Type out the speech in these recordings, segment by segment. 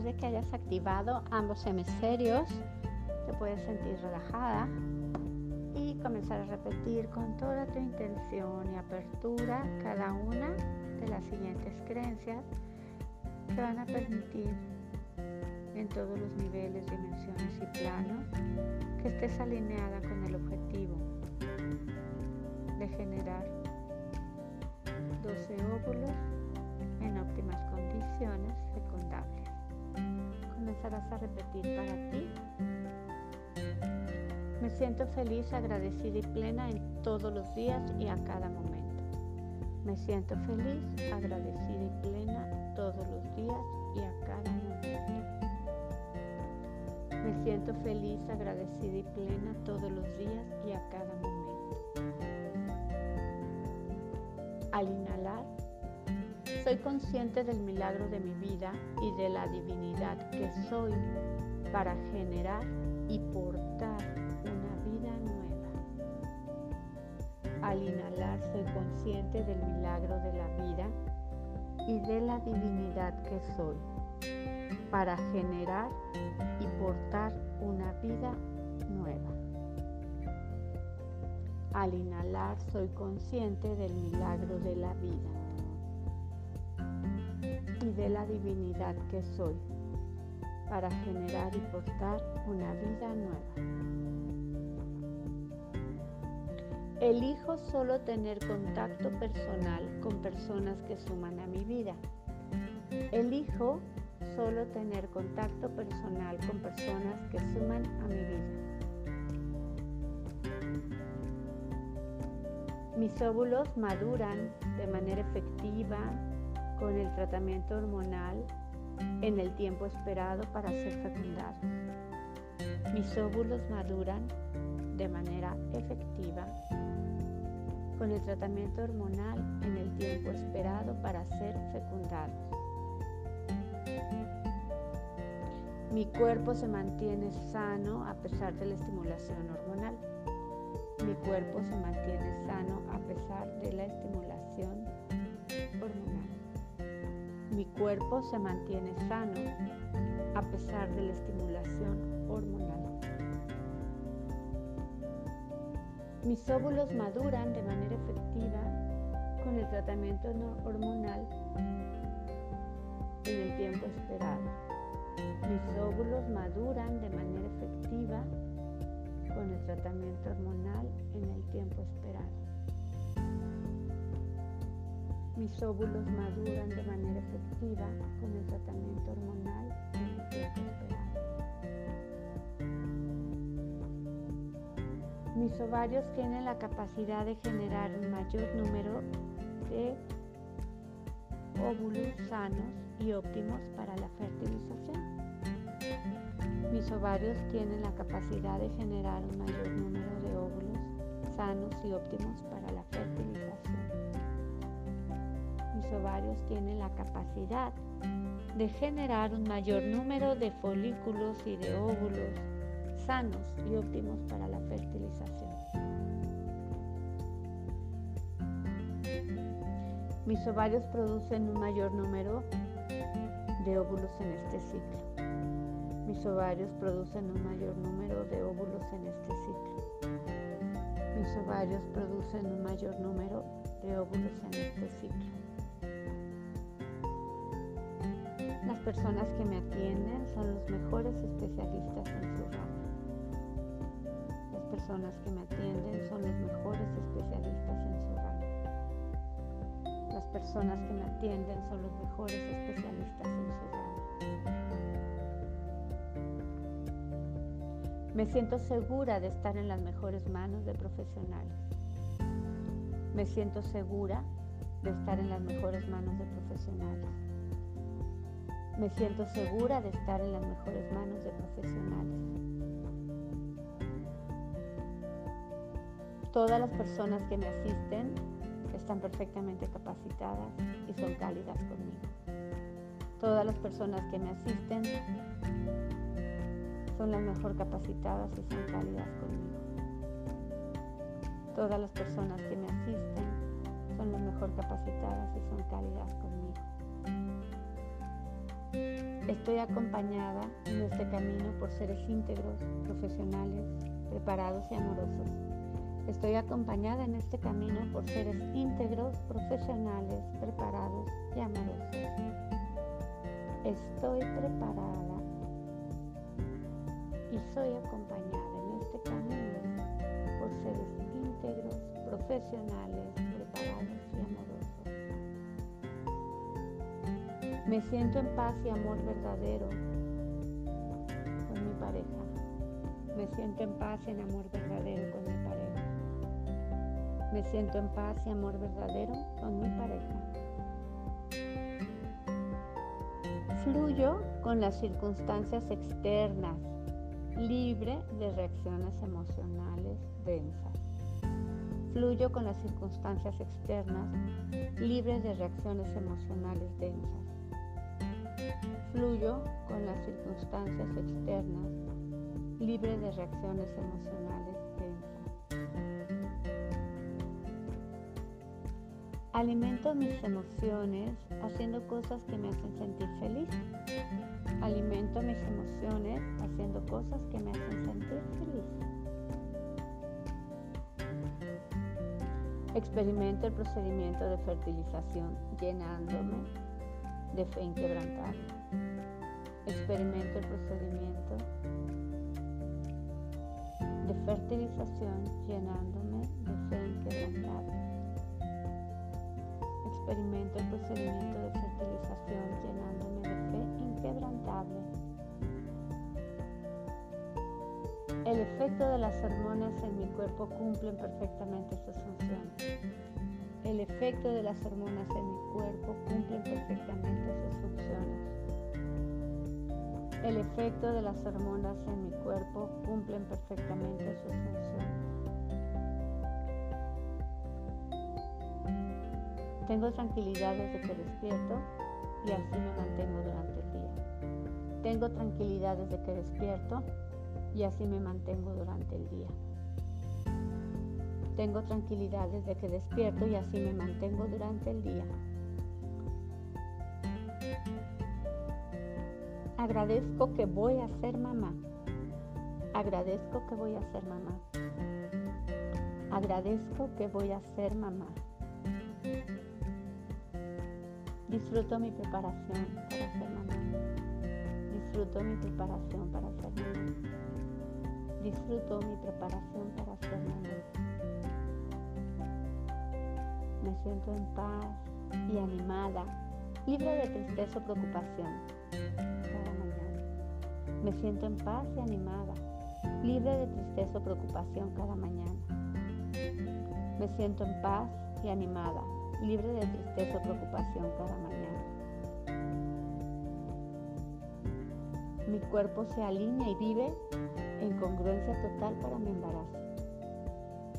después de que hayas activado ambos hemisferios, te puedes sentir relajada y comenzar a repetir con toda tu intención y apertura cada una de las siguientes creencias que van a permitir en todos los niveles, dimensiones y planos que estés alineada con el objetivo de generar 12 óvulos en óptimas condiciones fecundables. Comenzarás a repetir para ti. Me siento feliz, agradecida y plena en todos los días y a cada momento. Me siento feliz, agradecida y plena todos los días y a cada momento. Me siento feliz, agradecida y plena todos los días y a cada momento. Al inhalar, soy consciente del milagro de mi vida y de la divinidad que soy para generar y portar una vida nueva. Al inhalar soy consciente del milagro de la vida y de la divinidad que soy para generar y portar una vida nueva. Al inhalar soy consciente del milagro de la vida de la divinidad que soy para generar y portar una vida nueva. Elijo solo tener contacto personal con personas que suman a mi vida. Elijo solo tener contacto personal con personas que suman a mi vida. Mis óvulos maduran de manera efectiva con el tratamiento hormonal en el tiempo esperado para ser fecundados. Mis óvulos maduran de manera efectiva con el tratamiento hormonal en el tiempo esperado para ser fecundados. Mi cuerpo se mantiene sano a pesar de la estimulación hormonal. Mi cuerpo se mantiene sano a pesar de la estimulación hormonal. Mi cuerpo se mantiene sano a pesar de la estimulación hormonal. Mis óvulos maduran de manera efectiva con el tratamiento hormonal en el tiempo esperado. Mis óvulos maduran de manera efectiva con el tratamiento hormonal en el tiempo esperado. Mis óvulos maduran de manera efectiva con el tratamiento hormonal en el tiempo esperado. Mis ovarios tienen la capacidad de generar un mayor número de óvulos sanos y óptimos para la fertilización. Mis ovarios tienen la capacidad de generar un mayor número de óvulos sanos y óptimos para la fertilización. Ovarios tienen la capacidad de generar un mayor número de folículos y de óvulos sanos y óptimos para la fertilización. Mis ovarios producen un mayor número de óvulos en este ciclo. Mis ovarios producen un mayor número de óvulos en este ciclo. Mis ovarios producen un mayor número de óvulos en este ciclo. Personas que me atienden son los mejores especialistas en su rama. Las personas que me atienden son los mejores especialistas en su rama. Las personas que me atienden son los mejores especialistas en su rama. Me siento segura de estar en las mejores manos de profesionales. Me siento segura de estar en las mejores manos de profesionales. Me siento segura de estar en las mejores manos de profesionales. Todas las personas que me asisten están perfectamente capacitadas y son cálidas conmigo. Todas las personas que me asisten son las mejor capacitadas y son cálidas conmigo. Todas las personas que me asisten son las mejor capacitadas y son cálidas conmigo. Estoy acompañada en este camino por seres íntegros, profesionales, preparados y amorosos. Estoy acompañada en este camino por seres íntegros, profesionales, preparados y amorosos. Estoy preparada y soy acompañada en este camino por seres íntegros, profesionales, preparados Me siento en paz y amor verdadero con mi pareja. Me siento en paz y en amor verdadero con mi pareja. Me siento en paz y amor verdadero con mi pareja. Fluyo con las circunstancias externas, libre de reacciones emocionales densas. Fluyo con las circunstancias externas, libre de reacciones emocionales densas. Fluyo con las circunstancias externas, libre de reacciones emocionales. Alimento mis emociones haciendo cosas que me hacen sentir feliz. Alimento mis emociones haciendo cosas que me hacen sentir feliz. Experimento el procedimiento de fertilización llenándome de fe inquebrantable. Experimento el procedimiento de fertilización llenándome de fe inquebrantable. Experimento el procedimiento de fertilización llenándome de fe inquebrantable. El efecto de las hormonas en mi cuerpo cumplen perfectamente. El efecto de las hormonas en mi cuerpo cumplen perfectamente sus funciones. El efecto de las hormonas en mi cuerpo cumplen perfectamente sus funciones. Tengo tranquilidad desde que despierto y así me mantengo durante el día. Tengo tranquilidad desde que despierto y así me mantengo durante el día. Tengo tranquilidad desde que despierto y así me mantengo durante el día. Agradezco que voy a ser mamá. Agradezco que voy a ser mamá. Agradezco que voy a ser mamá. Disfruto mi preparación para ser mamá. Disfruto mi preparación para ser mamá. Disfruto mi preparación para ser mamá. Me siento en paz y animada, libre de tristeza o preocupación cada mañana. Me siento en paz y animada, libre de tristeza o preocupación cada mañana. Me siento en paz y animada, libre de tristeza o preocupación cada mañana. Mi cuerpo se alinea y vive en congruencia total para mi embarazo.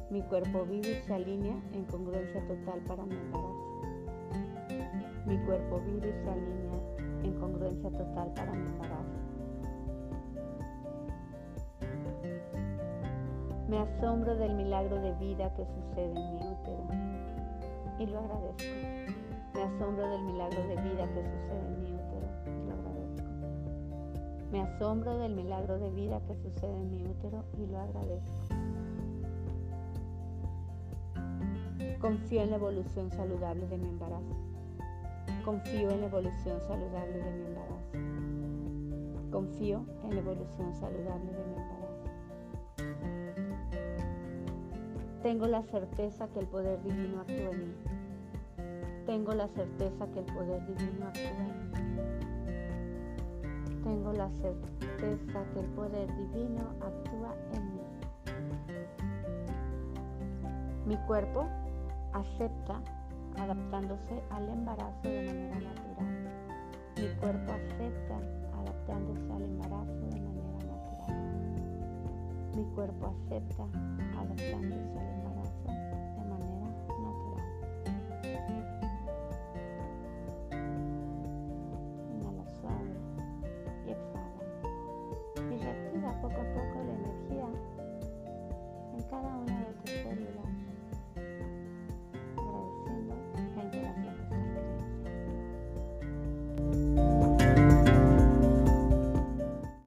Mi cuerpo vive y se alinea en congruencia total para mi embarazo. Mi cuerpo vive y se alinea en congruencia total para mi embarazo. Me asombro del milagro de vida que sucede en mi útero y lo agradezco. Me asombro del milagro de vida que sucede en mi útero. Me asombro del milagro de vida que sucede en mi útero y lo agradezco. Confío en la evolución saludable de mi embarazo. Confío en la evolución saludable de mi embarazo. Confío en la evolución saludable de mi embarazo. Tengo la certeza que el poder divino actúa en mí. Tengo la certeza que el poder divino actúa en mí. Tengo la certeza que el poder divino actúa en mí. Mi cuerpo acepta adaptándose al embarazo de manera natural. Mi cuerpo acepta adaptándose al embarazo de manera natural. Mi cuerpo acepta adaptándose al embarazo